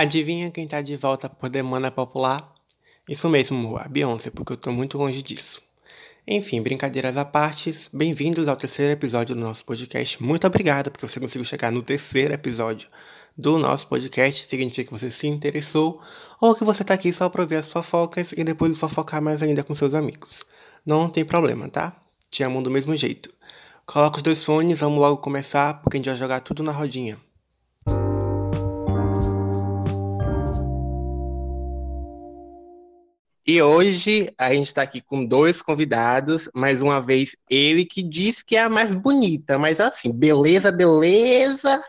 Adivinha quem tá de volta por demanda popular? Isso mesmo, a Beyoncé, porque eu tô muito longe disso. Enfim, brincadeiras à parte, bem-vindos ao terceiro episódio do nosso podcast. Muito obrigado porque você conseguiu chegar no terceiro episódio do nosso podcast. Significa que você se interessou ou que você tá aqui só pra ouvir as fofocas e depois fofocar mais ainda com seus amigos. Não tem problema, tá? Te amo do mesmo jeito. Coloca os dois fones, vamos logo começar porque a gente vai jogar tudo na rodinha. E hoje a gente está aqui com dois convidados, mais uma vez ele que diz que é a mais bonita, mas assim, beleza, beleza.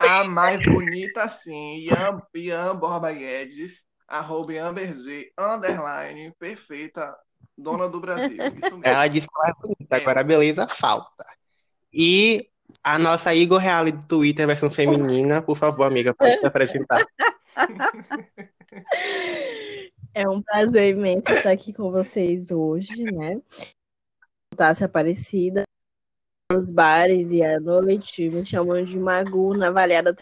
A mais bonita, sim, Ian, Ian Borba Guedes, arroba Ian Berger, underline, perfeita, dona do Brasil. Ela disse que ela é bonita, é. agora a beleza falta. E a nossa Igor Real do Twitter, versão feminina, por favor, amiga, pode se apresentar. É um prazer imenso estar aqui com vocês hoje, né? Tássia Aparecida, nos bares e à noite, me chamam de Magu na variada.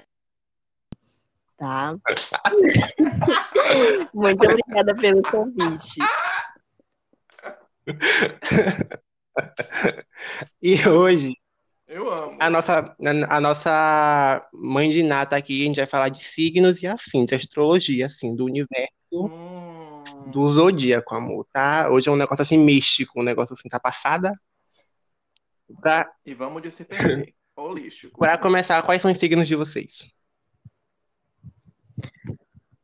Tá? Muito obrigada pelo convite. E hoje, eu amo. A nossa, a, nossa mãe de nata aqui, a gente vai falar de signos e afins, de astrologia, assim, do universo. Hum do zodíaco, amor, tá? Hoje é um negócio assim místico, um negócio assim, tá passada. Pra... E vamos de se perder. Holístico. Pra começar, quais são os signos de vocês?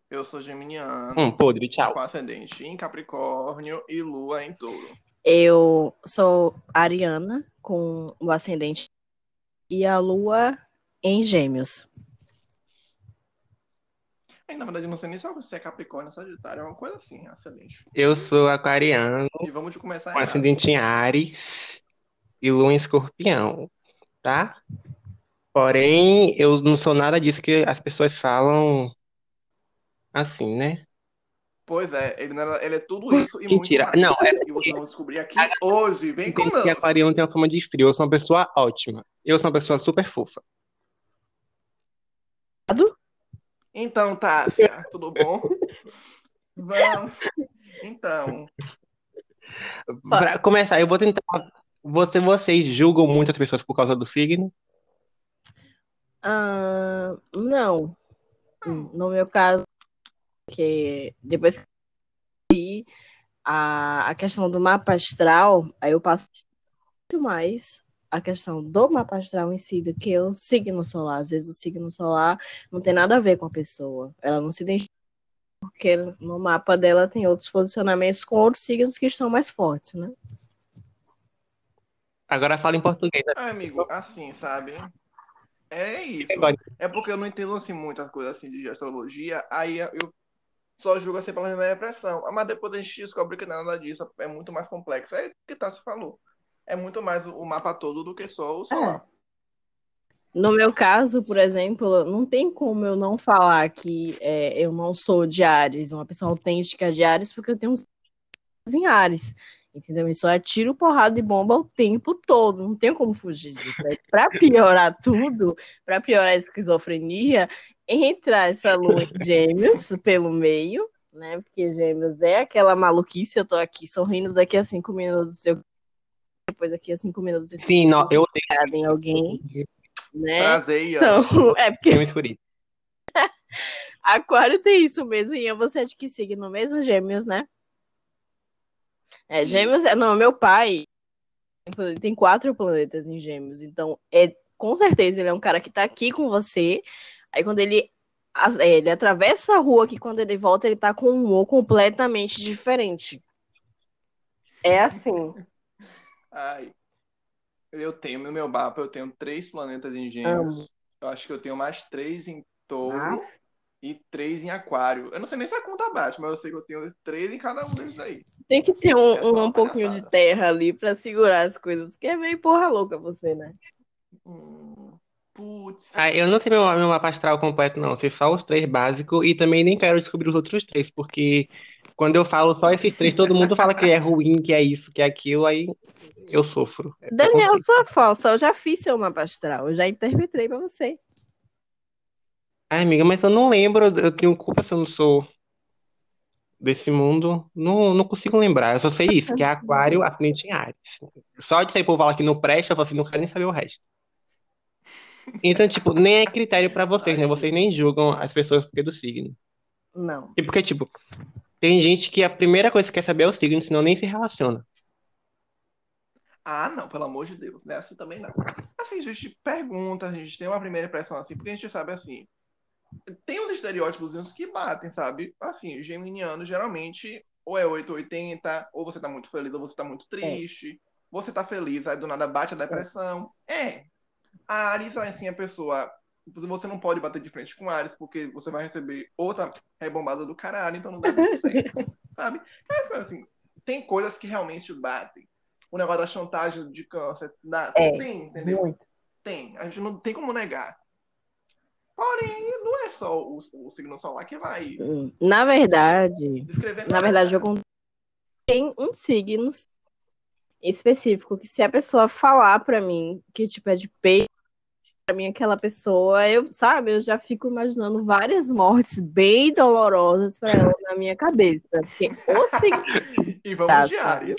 Eu sou geminiano. Hum, podre, tchau. Com ascendente em Capricórnio e lua em touro. Eu sou ariana, com o ascendente e a lua em gêmeos. Na verdade, não sei nem se é Capricórnio, Sagitário, é uma coisa assim, excelente. Eu sou aquariano. E vamos começar Com ascendente em Ares e lua em escorpião, tá? Porém, eu não sou nada disso que as pessoas falam assim, né? Pois é, ele, ele é tudo isso e Mentira. muito mais. Não, é E vocês vão descobrir aqui hoje. Vem com aquariano tem uma forma de frio. Eu sou uma pessoa ótima. Eu sou uma pessoa super fofa. Então, Tássia, tudo bom? Vamos. Então. Para começar, eu vou tentar. Você, vocês julgam muitas pessoas por causa do signo? Uh, não. No meu caso, que depois que a, a questão do mapa astral, aí eu passo muito mais a questão do mapa astral em si do que o signo solar. Às vezes o signo solar não tem nada a ver com a pessoa. Ela não se identifica porque no mapa dela tem outros posicionamentos com outros signos que estão mais fortes, né? Agora fala em português. Né? Ah, amigo, assim, sabe? É isso. É porque eu não entendo assim muitas coisas assim de astrologia, aí eu só julgo assim pela minha impressão. Mas depois a gente descobre que nada disso é muito mais complexo. É o que Tassi falou é muito mais o mapa todo do que só o solar. É. No meu caso, por exemplo, não tem como eu não falar que é, eu não sou de Ares, uma pessoa autêntica de Ares, porque eu tenho em Ares, entendeu? E só atiro porrada e bomba o tempo todo, não tem como fugir disso. Para piorar tudo, para piorar a esquizofrenia, entra essa lua em gêmeos pelo meio, né? Porque gêmeos é aquela maluquice, eu tô aqui sorrindo daqui a cinco minutos, eu depois aqui a cinco minutos. Sim, não, eu odeio. em alguém. Né? Prazer, então, é porque. Eu escuri. Aquário tem isso mesmo. E você é de que signo mesmo? Gêmeos, né? É, gêmeos, é, não, meu pai tem quatro planetas em gêmeos, então é com certeza ele é um cara que tá aqui com você. Aí quando ele é, ele atravessa a rua que quando ele volta ele tá com um humor completamente diferente. É assim. Ai. Eu tenho no meu mapa, eu tenho três planetas em gêmeos. Eu acho que eu tenho mais três em touro ah. e três em aquário. Eu não sei nem se a conta bate, mas eu sei que eu tenho três em cada um deles aí. Tem que ter um, é um, um pouquinho de terra ali para segurar as coisas, que é meio porra louca você, né? Hum, putz. Ah, eu não sei meu, meu mapa astral completo, não. Sei só os três básicos e também nem quero descobrir os outros três, porque quando eu falo só esses três, todo mundo fala que é ruim, que é isso, que é aquilo, aí eu sofro. É Daniel, sua falsa, eu já fiz seu mapa astral, eu já interpretei para você. Ai, amiga, mas eu não lembro, eu tenho culpa se eu não sou desse mundo. Não, não consigo lembrar. Eu só sei isso, que é aquário, ascendente em Ares. Só de sair por falar que não presta, eu falo assim, não quero nem saber o resto. Então, tipo, nem é critério pra vocês, né? Vocês nem julgam as pessoas porque do signo. Não. E porque, tipo, tem gente que a primeira coisa que quer saber é o signo, senão nem se relaciona. Ah, não, pelo amor de Deus, né? Assim também não. Assim, a gente pergunta, a gente tem uma primeira impressão assim, porque a gente sabe assim. Tem uns estereótipos que batem, sabe? Assim, geminiano geralmente ou é 880, ou você tá muito feliz, ou você tá muito triste. É. Você tá feliz, aí do nada bate a depressão. É. A Ares, assim, a pessoa. Você não pode bater de frente com Ares, porque você vai receber outra rebombada do caralho, então não dá muito certo. sabe? Mas, assim, tem coisas que realmente batem o negócio da chantagem de câncer. Da... É, tem, entendeu? Muito. Tem. A gente não tem como negar. Porém, não é só o, o signo solar que vai. Na verdade, na verdade, eu tem um signo específico que se a pessoa falar para mim que tipo é de peito para mim aquela pessoa, eu, sabe, eu já fico imaginando várias mortes bem dolorosas para ela na minha cabeça. Porque o signo e vamos de Ares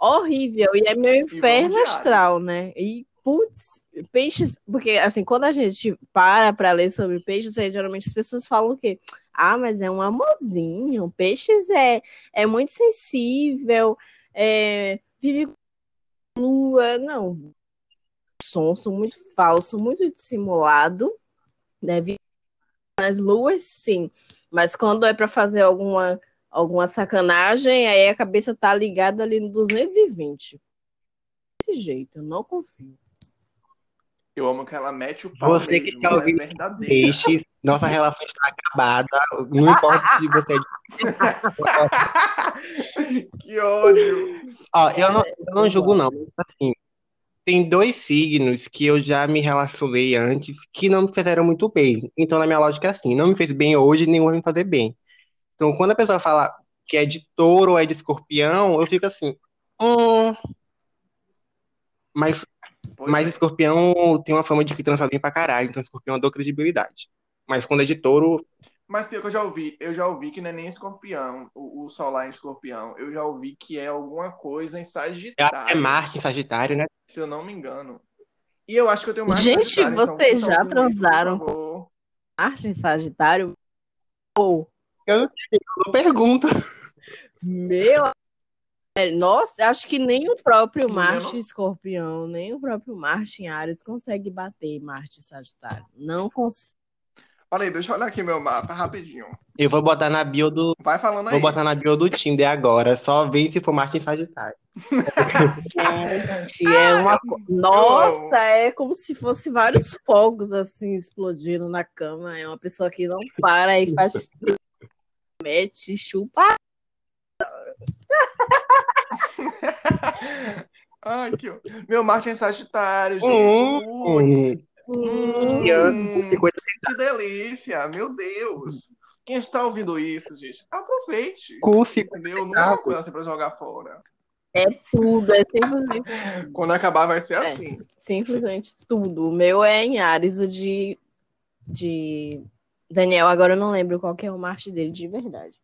horrível. E é meu inferno astral, né? E, putz, peixes. Porque, assim, quando a gente para para ler sobre peixes, aí, geralmente as pessoas falam que. Ah, mas é um amorzinho. Peixes é, é muito sensível. É, vive lua. Não. Sonso, muito falso, muito dissimulado. Deve. Nas luas, sim. Mas quando é para fazer alguma alguma sacanagem, aí a cabeça tá ligada ali no 220. Desse jeito, eu não confio. Eu amo que ela mete o pau. Você que tá ouvindo é nossa relação está acabada. Não importa se você é Que ódio. Ó, eu não, eu não julgo, não. Assim, tem dois signos que eu já me relacionei antes que não me fizeram muito bem. Então, na minha lógica é assim: não me fez bem hoje, nem vai me fazer bem. Então, quando a pessoa fala que é de touro ou é de escorpião, eu fico assim, hum. Mas, mas é. escorpião tem uma fama de que transa bem pra caralho, então escorpião dou credibilidade. Mas quando é de touro. Mas pior que eu já ouvi, eu já ouvi que não é nem escorpião, o, o solar em escorpião. Eu já ouvi que é alguma coisa em Sagitário. É Marte em Sagitário, né? Se eu não me engano. E eu acho que eu tenho mais Gente, então, vocês então, já transaram com Marte em Sagitário? Ou eu não pergunta. Meu. Nossa, acho que nem o próprio Marte Escorpião, nem o próprio Marte em Ares consegue bater Marte Sagitário. Não consegue. Olha aí, deixa eu olhar aqui meu mapa rapidinho. Eu vou botar na bio do. Vai falando aí. Vou botar na bio do Tinder agora. Só vem se for Marte em Sagitário. Gente, é uma. Nossa, é como se fosse vários fogos assim explodindo na cama. É uma pessoa que não para e faz mete, chupa. Ai, que... Meu Marte é Sagitário, gente. Hum, hum, que delícia, meu Deus. Quem está ouvindo isso, gente, aproveite. Curse. Entendeu? Não é uma coisa assim pra jogar fora. É tudo, é simplesmente. Quando acabar, vai ser é, assim. Simplesmente tudo. O meu é em Ares, o de, de Daniel, agora eu não lembro qual que é o Marte dele de verdade.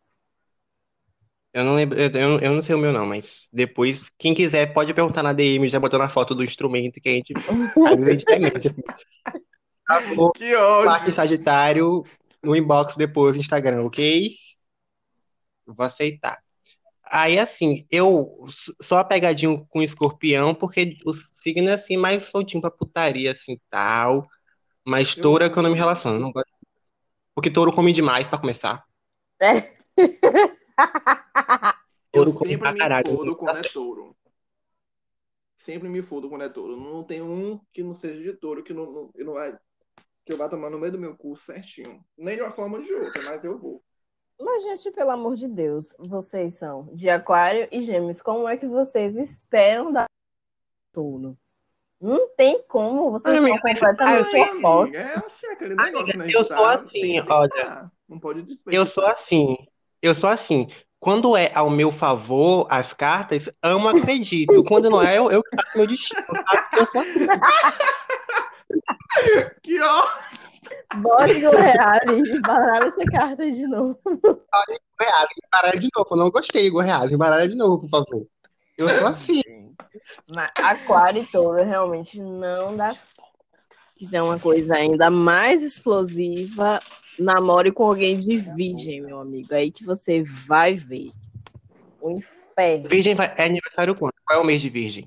Eu não lembro, eu, eu não sei o meu não, mas depois, quem quiser pode perguntar na DM, já botando a foto do instrumento que a gente evidentemente. Que ódio. Marte Sagitário no inbox depois no Instagram, ok? Vou aceitar. Aí, assim, eu sou apegadinho com escorpião, porque o signo é assim, mais soltinho pra putaria, assim, tal. Mas touro é que eu não me relaciono. Não gosto porque touro come demais, pra começar. É. touro come pra caralho. Fodo quando é touro. Sempre me fodo quando é touro. Não tem um que não seja de touro que não, não, não vai, que eu vá tomar no meio do meu curso certinho. Nem de uma forma ou de outra, mas eu vou. Mas, gente, pelo amor de Deus, vocês são de aquário e gêmeos. Como é que vocês esperam da touro? Não tem como, você são completamente opostos. É assim, aquele negócio, né? Eu sou assim, olha. Não pode Eu sou assim. Eu sou assim. Quando é ao meu favor as cartas, amo, acredito. Quando não é, eu, eu faço meu destino. Ó. Bora, Reale, baralha essa carta de novo. Reale, baralha de novo. Eu não gostei, Igor Reale. Baralha de novo, por favor. Eu sou assim. Mas aquário toda realmente não dá. Se quiser uma coisa ainda mais explosiva, namore com alguém de virgem, meu amigo. Aí que você vai ver. O inferno. Virgem é aniversário quando? Qual é o mês de virgem?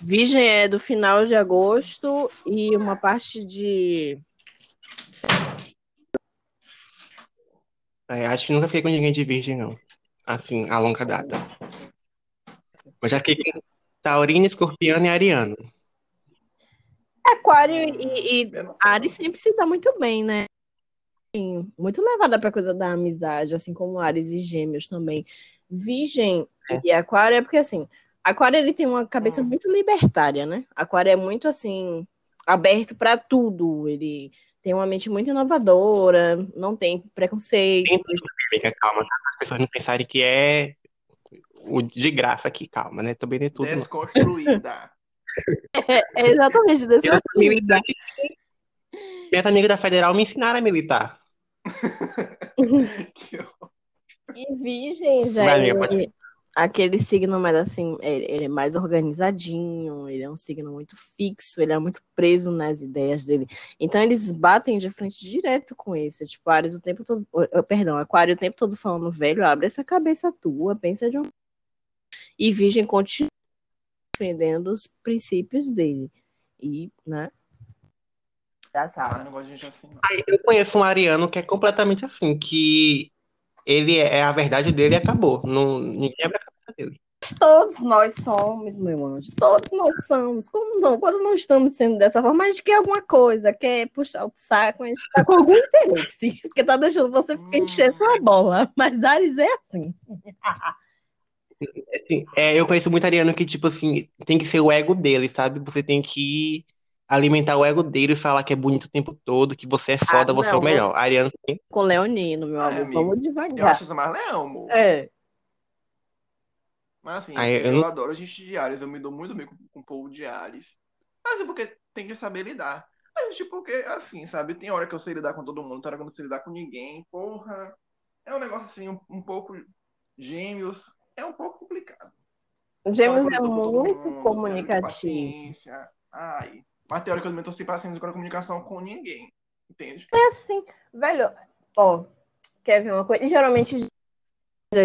Virgem é do final de agosto e uma parte de. É, acho que nunca fiquei com ninguém de virgem, não. Assim, a longa data. Mas já fiquei com Taurino, Escorpiano e Ariano. Aquário e, e Ares sempre se dá muito bem, né? Muito levada para coisa da amizade, assim como Ares e Gêmeos também. Virgem é. e Aquário é porque assim, Aquário ele tem uma cabeça hum. muito libertária, né? Aquário é muito assim aberto para tudo. Ele tem uma mente muito inovadora, não tem preconceito. Tem calma, tá? as pessoas não pensarem que é o de graça aqui, calma, né? Também não é tudo. Desconstruída. é, é, exatamente, desconstruída. Minhas amigas da Federal me ensinaram a militar. e virgem já Valeu, é, aquele signo mais assim, ele, ele, é mais organizadinho, ele é um signo muito fixo, ele é muito preso nas ideias dele. Então eles batem de frente direto com isso. Tipo, Ares o tempo todo. Perdão, Aquário o tempo todo falando, velho, abre essa cabeça tua, pensa de um. E Virgem continua defendendo os princípios dele. E, né? Já sabe. Ah, gente assim. Eu conheço um ariano que é completamente assim, que ele é, é a verdade dele e acabou. Não, ninguém abre a cabeça dele. Todos nós somos, meu anjo. Todos nós somos. Como não? Quando não estamos sendo dessa forma, a gente quer alguma coisa, quer puxar o saco, a gente está com algum interesse. Porque tá deixando você ficar encher sua bola. Mas Ares é assim. assim é, eu conheço muito ariano que, tipo assim, tem que ser o ego dele, sabe? Você tem que alimentar o ego dele e falar que é bonito o tempo todo, que você é foda, ah, você é o melhor. Ariano Com Leonino, meu amor. Vamos devagar. Eu acho isso mais leão, amor. É. Mas assim, Aí, eu, eu não... adoro gente de Ares, eu me dou muito bem com, com o povo de Ares. Mas é porque tem que saber lidar. Mas tipo, porque assim, sabe, tem hora que eu sei lidar com todo mundo, tem hora que eu não sei lidar com ninguém. Porra, é um negócio assim, um, um pouco gêmeos, é um pouco complicado. Gêmeos é muito mundo, comunicativo. Ai, mas teoricamente eu sei paciência com a comunicação com ninguém. Entende? É assim, velho. Ó, quer ver uma coisa? E geralmente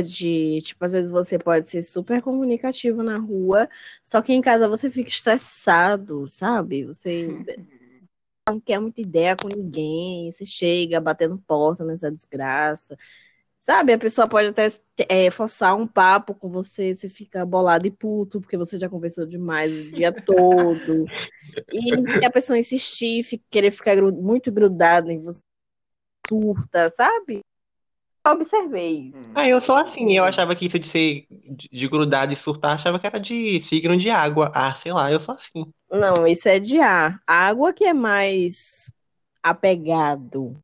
de, tipo, às vezes você pode ser super comunicativo na rua, só que em casa você fica estressado, sabe? Você não quer muita ideia com ninguém, você chega batendo porta nessa desgraça. Sabe, a pessoa pode até é, forçar um papo com você, você fica bolado e puto, porque você já conversou demais o dia todo. E a pessoa insistir, querer ficar muito grudado em você, surta, sabe? observei isso. Ah, eu sou assim, eu achava que isso de ser de, de grudar, e surtar, achava que era de signo de água. Ah, sei lá, eu sou assim. Não, isso é de ar. Água que é mais apegado.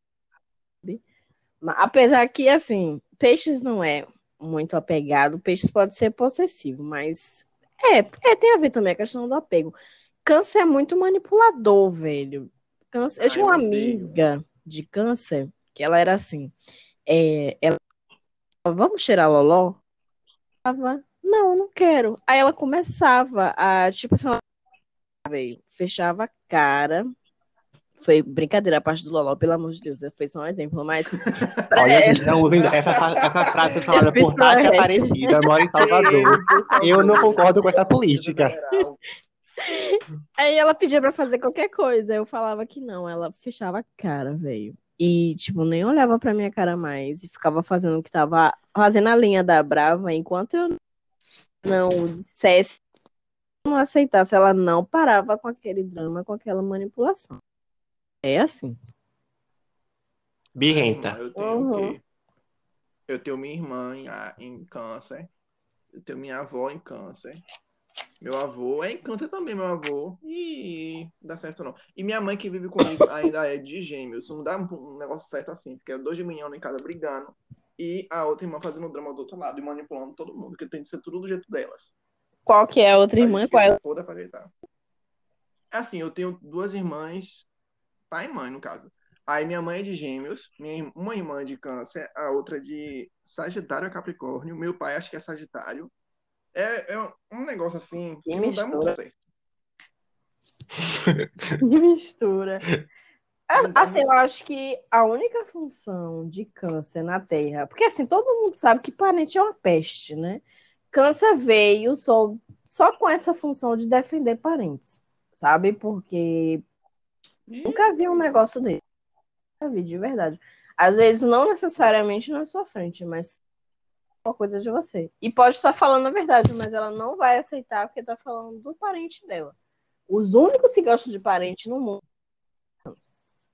Apesar que, assim, peixes não é muito apegado, peixes pode ser possessivo, mas é, é, tem a ver também a questão do apego. Câncer é muito manipulador, velho. Câncer, eu tinha uma amiga de câncer que ela era assim, é, ela vamos cheirar loló? Tava, não, não quero. Aí ela começava a, tipo assim, ela veio, fechava a cara, foi brincadeira a parte do Loló, pelo amor de Deus, foi só um exemplo, mas. Olha, não, essa, essa frase falada por Tati Aparecida, mora em Salvador. Eu não concordo com essa política. Aí ela pedia pra fazer qualquer coisa, eu falava que não, ela fechava a cara, velho. E, tipo, nem olhava pra minha cara mais e ficava fazendo o que tava fazendo a linha da Brava, enquanto eu não dissesse, não aceitasse, ela não parava com aquele drama, com aquela manipulação. É assim. Birrenta. Eu tenho, uhum. eu tenho minha irmã em, em câncer. Eu tenho minha avó em câncer. Meu avô é em câncer também, meu avô. E dá certo não. E minha mãe que vive comigo ainda é de gêmeos. Não dá um negócio certo assim, porque é dois de manhã em casa brigando. E a outra irmã fazendo drama do outro lado e manipulando todo mundo, que tem que ser tudo do jeito delas. Qual que é a outra irmã? Qual é? Toda pra ajeitar. Assim, eu tenho duas irmãs pai e mãe, no caso. Aí minha mãe é de gêmeos, minha, uma irmã de câncer, a outra de Sagitário a Capricórnio, meu pai acho que é Sagitário. É, é um negócio assim que, que não dá muito certo. que mistura. Assim, eu acho que a única função de câncer na Terra, porque assim, todo mundo sabe que parente é uma peste, né? Câncer veio só, só com essa função de defender parentes, sabe? Porque nunca vi um negócio dele. Nunca vi, de verdade. Às vezes, não necessariamente na sua frente, mas uma coisa de você. E pode estar falando a verdade, mas ela não vai aceitar porque está falando do parente dela. Os únicos que gostam de parente no mundo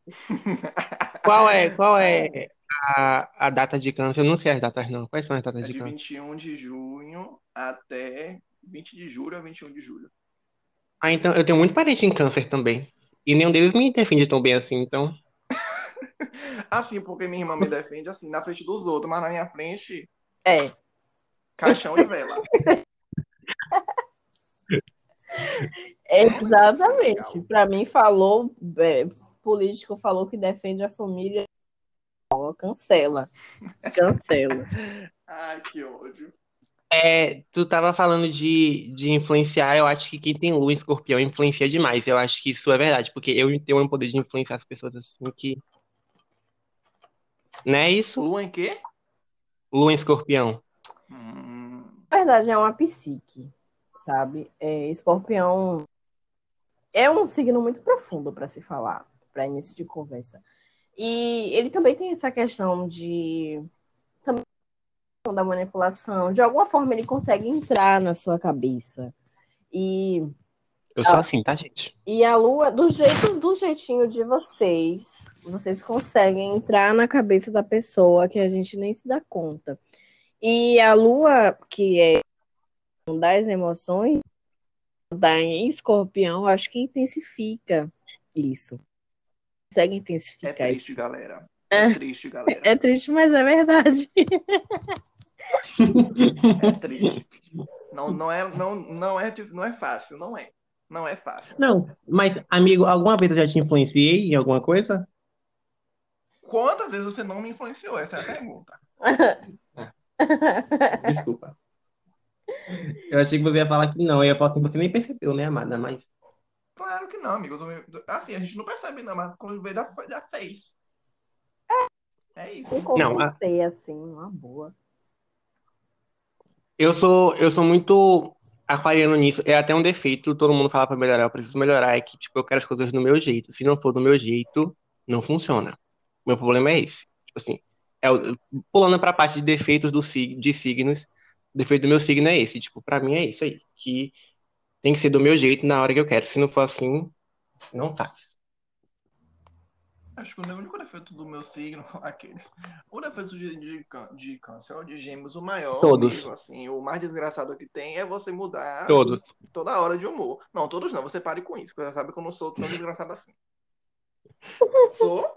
qual é, qual é a, a data de câncer? Eu não sei as datas, não. Quais são as datas é de, de câncer? 21 de junho até 20 de julho a 21 de julho. Ah, então eu tenho muito parente em câncer também. E nenhum deles me defende tão bem assim, então. assim, porque minha irmã me defende assim, na frente dos outros, mas na minha frente. É. Caixão e vela. Exatamente. Para mim, falou. É, político falou que defende a família, cancela. Cancela. Ai, que ódio. É, tu tava falando de, de influenciar, eu acho que quem tem lua em escorpião influencia demais. Eu acho que isso é verdade, porque eu tenho um poder de influenciar as pessoas assim que. Não é isso? Lua em quê? Lua em escorpião. Hum... Na verdade, é uma psique, sabe? É, escorpião é um signo muito profundo para se falar para início de conversa. E ele também tem essa questão de da manipulação. De alguma forma ele consegue entrar na sua cabeça. E eu sou a, assim, tá, gente? E a lua, do jeito, do jeitinho de vocês, vocês conseguem entrar na cabeça da pessoa que a gente nem se dá conta. E a lua, que é das emoções, da em escorpião, acho que intensifica isso consegue intensificar. É triste, isso. galera. É, é triste, galera. É triste, mas é verdade. É triste. Não, não, é, não, não, é, não é fácil, não é. Não é fácil. Não, mas, amigo, alguma vez eu já te influenciei em alguma coisa? Quantas vezes você não me influenciou? Essa é a pergunta. Desculpa. Eu achei que você ia falar que não. Eu ia falar que você nem percebeu, né, amada? Mas. Claro que não, amigo. Assim, a gente não percebe, não, mas quando vê, já, já fez. É, isso. Eu não, a... assim, uma boa. Eu sou, eu sou muito aquariano nisso. É até um defeito, todo mundo fala pra melhorar, eu preciso melhorar. É que, tipo, eu quero as coisas do meu jeito. Se não for do meu jeito, não funciona. Meu problema é esse. Tipo assim, é, pulando pra parte de defeitos do, de signos, o defeito do meu signo é esse. Tipo, pra mim é isso aí. Que tem que ser do meu jeito na hora que eu quero. Se não for assim, não faz. Acho que o único defeito do meu signo, aqueles. O defeito de, de, de câncer ou de gêmeos, o maior, todos. Mesmo, assim, o mais desgraçado que tem é você mudar todos. toda hora de humor. Não, todos não, você pare com isso, você sabe que eu não sou tão desgraçado assim. sou?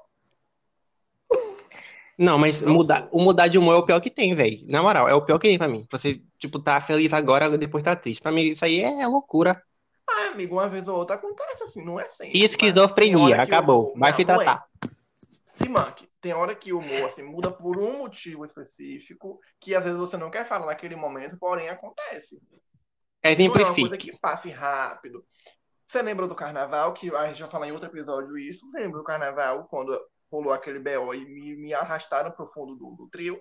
Não, mas não mudar, o mudar de humor é o pior que tem, velho. Na moral, é o pior que tem pra mim. Você, tipo, tá feliz agora, depois tá triste. Pra mim, isso aí é loucura. Ah, amigo, uma vez ou outra acontece assim, não é sempre. E esquizofrenia, acabou. Vai se tratar. É. Se manque. Tem hora que o humor assim, muda por um motivo específico, que às vezes você não quer falar naquele momento, porém acontece. Não é uma coisa que passe rápido. Você lembra do carnaval, que a gente vai falar em outro episódio isso? Você lembra do carnaval, quando rolou aquele BO e me, me arrastaram pro fundo do, do trio.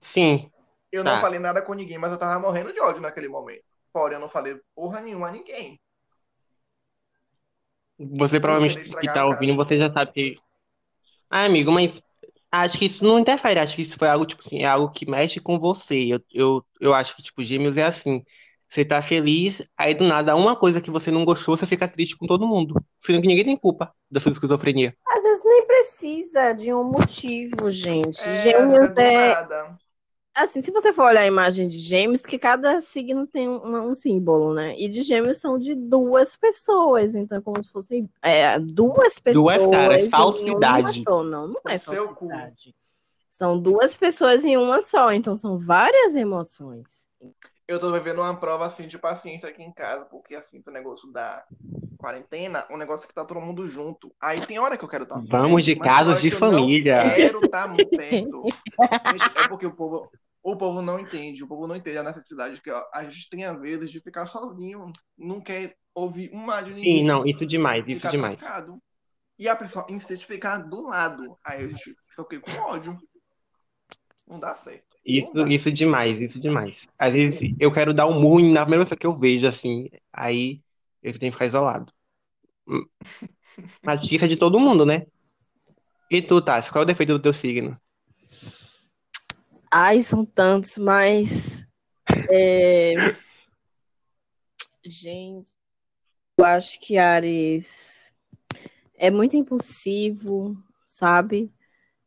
Sim. Eu tá. não falei nada com ninguém, mas eu tava morrendo de ódio naquele momento. Porém, eu não falei porra nenhuma a ninguém. Você provavelmente que tá ouvindo, você já sabe que. Ah, amigo, mas acho que isso não interfere. Acho que isso foi algo, tipo assim, é algo que mexe com você. Eu, eu, eu acho que, tipo, gêmeos é assim. Você tá feliz, aí do nada, uma coisa que você não gostou, você fica triste com todo mundo. Sendo que ninguém tem culpa da sua esquizofrenia. Às vezes nem precisa de um motivo, gente. É, Gêmeos é. Assim, se você for olhar a imagem de gêmeos, que cada signo tem um, um, símbolo, né? E de gêmeos são de duas pessoas. Então, como se fossem é, duas pessoas. Duas caras, falsidade. Não, não é falsidade. São duas pessoas em uma só. Então, são várias emoções eu tô vivendo uma prova assim de paciência aqui em casa, porque assim, o negócio da quarentena, um negócio que tá todo mundo junto. Aí tem hora que eu quero estar. Tá Vamos de casos de família. Eu quero estar tá perto. é porque o povo, o povo não entende, o povo não entende a necessidade que a gente tem às vezes de ficar sozinho, não quer ouvir uma de ninguém. Sim, não, isso demais, isso demais. E a pessoa insiste ficar do lado. Aí a gente fica com ódio. Não dá certo. Isso, dá. isso demais, isso demais. Às vezes eu quero dar um murro na primeira pessoa que eu vejo, assim, aí eu tenho que ficar isolado. Mas isso é de todo mundo, né? E tu, Tassi, qual é o defeito do teu signo? Ai, são tantos, mas. É... Gente, eu acho que Ares é muito impulsivo, sabe?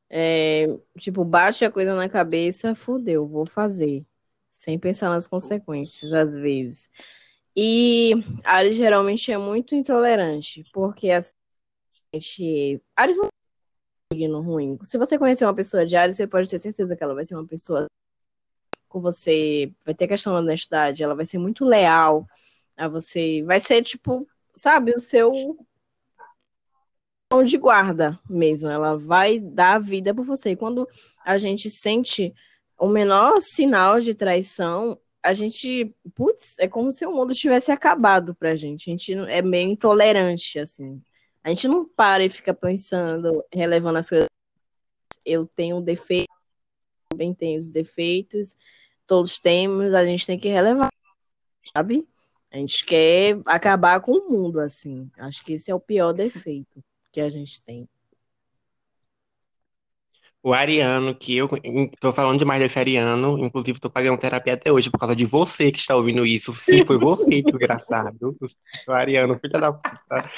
É, tipo, baixa a coisa na cabeça, fudeu, vou fazer. Sem pensar nas consequências, às vezes. E Ares geralmente é muito intolerante, porque a gente. Ares não signo ruim. Se você conhecer uma pessoa de Ares, você pode ter certeza que ela vai ser uma pessoa com você, vai ter questão da honestidade, ela vai ser muito leal a você, vai ser tipo, sabe, o seu de guarda mesmo, ela vai dar a vida por você. E quando a gente sente o menor sinal de traição, a gente, putz, é como se o mundo tivesse acabado pra gente. A gente é meio intolerante, assim. A gente não para e fica pensando, relevando as coisas. Eu tenho um defeito, também tenho os defeitos, todos temos, a gente tem que relevar, sabe? A gente quer acabar com o mundo, assim. Acho que esse é o pior defeito que a gente tem. O Ariano, que eu tô falando demais desse Ariano, inclusive tô pagando terapia até hoje por causa de você que está ouvindo isso. Sim, foi você, desgraçado. O Ariano, filha da puta.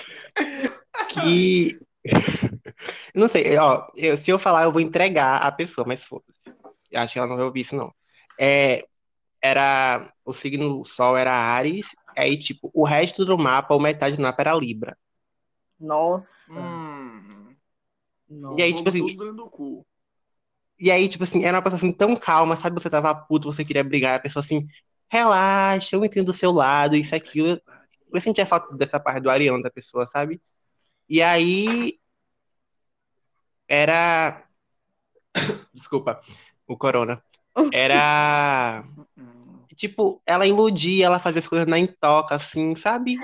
Que. Não sei, ó, eu, se eu falar, eu vou entregar a pessoa, mas foda-se. Acho que ela não vai ouvir isso, não. É, era. O signo Sol era Ares, aí, tipo, o resto do mapa, ou metade do mapa era Libra. Nossa. Hum. E aí, tipo assim. E aí, tipo assim, era uma pessoa assim tão calma, sabe? Você tava puto, você queria brigar, a pessoa assim, relaxa, eu entendo do seu lado, isso, aquilo. Eu sentia falta dessa parte do Ariano da pessoa, sabe? E aí. Era. Desculpa, o Corona. Era. tipo, ela iludia, ela fazia as coisas na intoca, assim, sabe?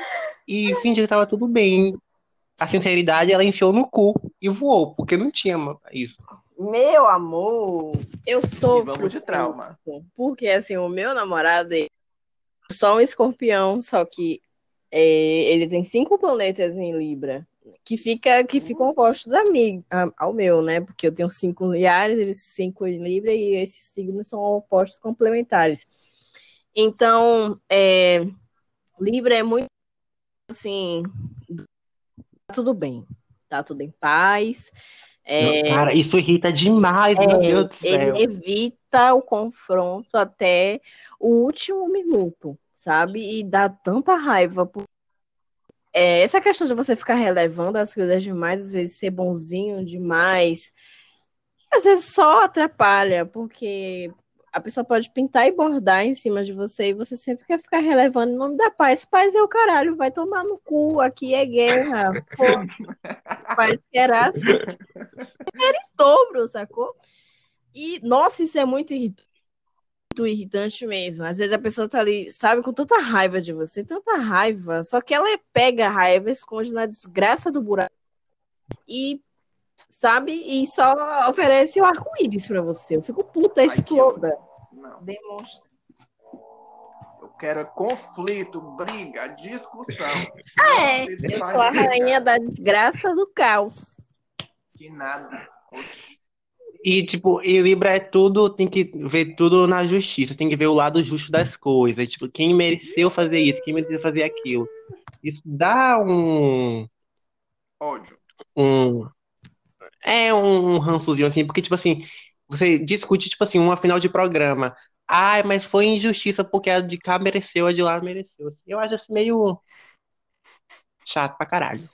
E fingia que tava tudo bem a sinceridade ela enfiou no cu e voou, porque não tinha isso. Meu amor, eu sou vamos de trauma. Porque assim, o meu namorado é só um escorpião, só que é, ele tem cinco planetas em Libra, que fica que ficam opostos a mim, a, ao meu, né? Porque eu tenho cinco liares, eles cinco em Libra e esses signos são opostos complementares. Então, é, Libra é muito assim tudo bem, tá tudo em paz. É, Cara, isso irrita demais, é, meu Deus do céu. Ele evita o confronto até o último minuto, sabe? E dá tanta raiva. Por... É, essa questão de você ficar relevando as coisas demais, às vezes ser bonzinho demais, às vezes só atrapalha, porque a pessoa pode pintar e bordar em cima de você e você sempre quer ficar relevando em nome da paz. Paz é o caralho, vai tomar no cu, aqui é guerra. Pô, paz era assim. Era em dobro, sacou? E, nossa, isso é muito irritante. Muito irritante mesmo. Às vezes a pessoa tá ali, sabe, com tanta raiva de você, tanta raiva, só que ela pega a raiva, esconde na desgraça do buraco e sabe? E só oferece o arco-íris para você. Eu fico puta, exploda. Não. Demonstra. Eu quero conflito, briga, discussão. É, eu sou a rainha da desgraça do caos. Que nada. Oxi. E, tipo, e Libra é tudo, tem que ver tudo na justiça, tem que ver o lado justo das coisas. Tipo, quem mereceu fazer isso, quem mereceu fazer aquilo. Isso dá um. Ódio. Um, é um, um rançozinho, assim, porque, tipo assim, você discute, tipo assim, uma final de programa. Ai, mas foi injustiça porque a de cá mereceu, a de lá mereceu. Assim, eu acho assim meio chato pra caralho.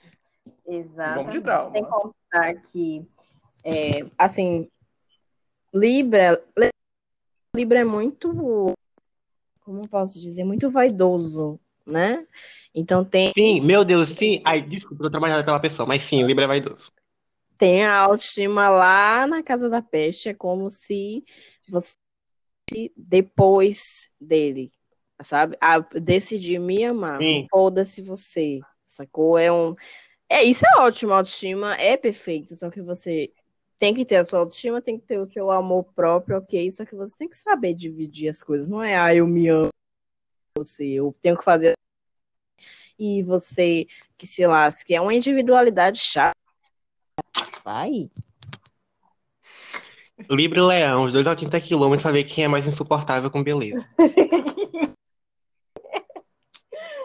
Exato. Sem contar que, é, assim, Libra, Libra é muito, como posso dizer, muito vaidoso. né? Então tem. Sim, meu Deus, sim. Ai, desculpa, eu trabalhando pela pessoa, mas sim, Libra é vaidoso. Tem a autoestima lá na casa da peste, é como se você depois dele, sabe? Ah, decidir me amar. Foda-se você, sacou? É um. É, isso é ótimo, a autoestima é perfeito, só que você tem que ter a sua autoestima, tem que ter o seu amor próprio, ok? Só que você tem que saber dividir as coisas. Não é, ah, eu me amo você, eu tenho que fazer. E você que se lasque, é uma individualidade chata. Vai. Libra e Leão, os dois a 80 quilômetros pra ver quem é mais insuportável com beleza.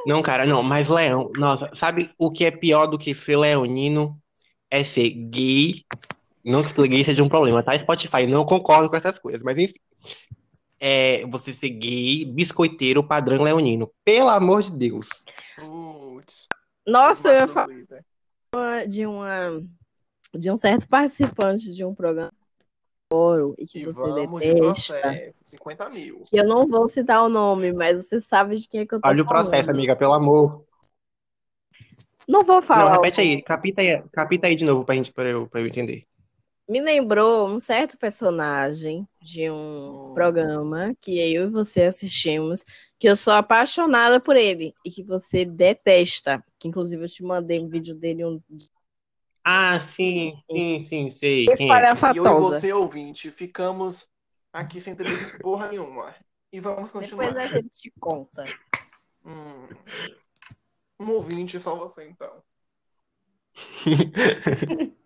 não, cara, não, mas Leão, nossa, sabe o que é pior do que ser leonino? É ser gay não que gay seja um problema, tá? Spotify, não concordo com essas coisas, mas enfim. É você ser gay, biscoiteiro, padrão leonino. Pelo amor de Deus. Nossa, eu ia falar de uma de um certo participante de um programa e que, você detesta. 50 mil. Que eu não vou citar o nome, mas você sabe de quem é que eu tô Olha falando. o processo, amiga, pelo amor. Não vou falar. Não, repete aí, capita aí, capita aí de novo pra gente, pra eu, pra eu entender me lembrou um certo personagem de um programa que eu e você assistimos, que eu sou apaixonada por ele e que você detesta. Que inclusive eu te mandei um vídeo dele. Um... Ah, sim, sim, sim, sei. Quem é? E eu e você, ouvinte, ficamos aqui sem entender porra nenhuma. E vamos continuar. Depois a gente te conta. Hum. Um ouvinte, só você então.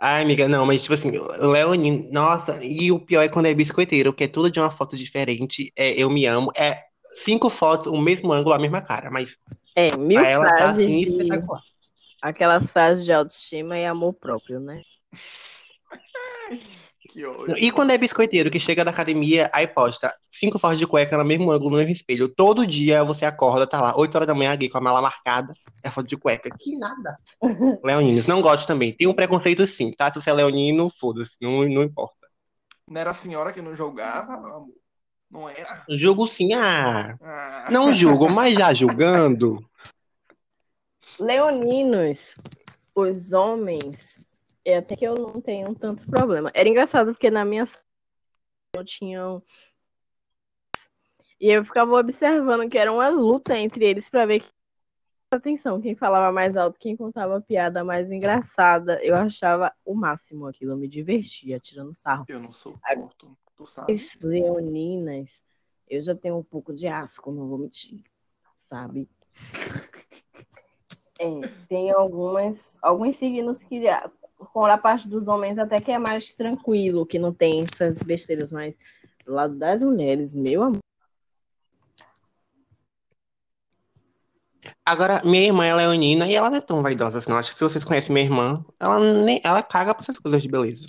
Ai, amiga, não, mas tipo assim, o Leonino, nossa, e o pior é quando é biscoiteiro, que é tudo de uma foto diferente, é Eu Me Amo, é cinco fotos, o mesmo ângulo, a mesma cara, mas é, mil ela tá assim de... espetacular. Aquelas frases de autoestima e amor próprio, né? Que E quando é biscoiteiro que chega da academia, aí posta cinco fotos de cueca no mesmo ângulo, no mesmo espelho. Todo dia você acorda, tá lá, 8 horas da manhã, gay com a mala marcada, é foto de cueca. Que nada. Leoninos, não gosto também. Tem um preconceito sim, tá? Se você é leonino, foda-se, não, não importa. Não era a senhora que não julgava, amor? Não era? Julgo sim, ah. ah. Não julgo, mas já julgando. Leoninos, os homens é até que eu não tenho tanto problema. Era engraçado porque na minha eu tinha e eu ficava observando que era uma luta entre eles para ver atenção, quem falava mais alto, quem contava a piada mais engraçada. Eu achava o máximo aquilo, eu me divertia tirando sarro. Eu não sou curto, tu sabe. As leoninas, eu já tenho um pouco de asco, não vou mentir, sabe? É, tem algumas, alguns signos que com a parte dos homens até que é mais tranquilo, que não tem essas besteiras, mas do lado das mulheres, meu amor. Agora, minha irmã é leonina e ela não é tão vaidosa assim. Acho que se vocês conhecem minha irmã, ela, nem, ela caga pra essas coisas de beleza.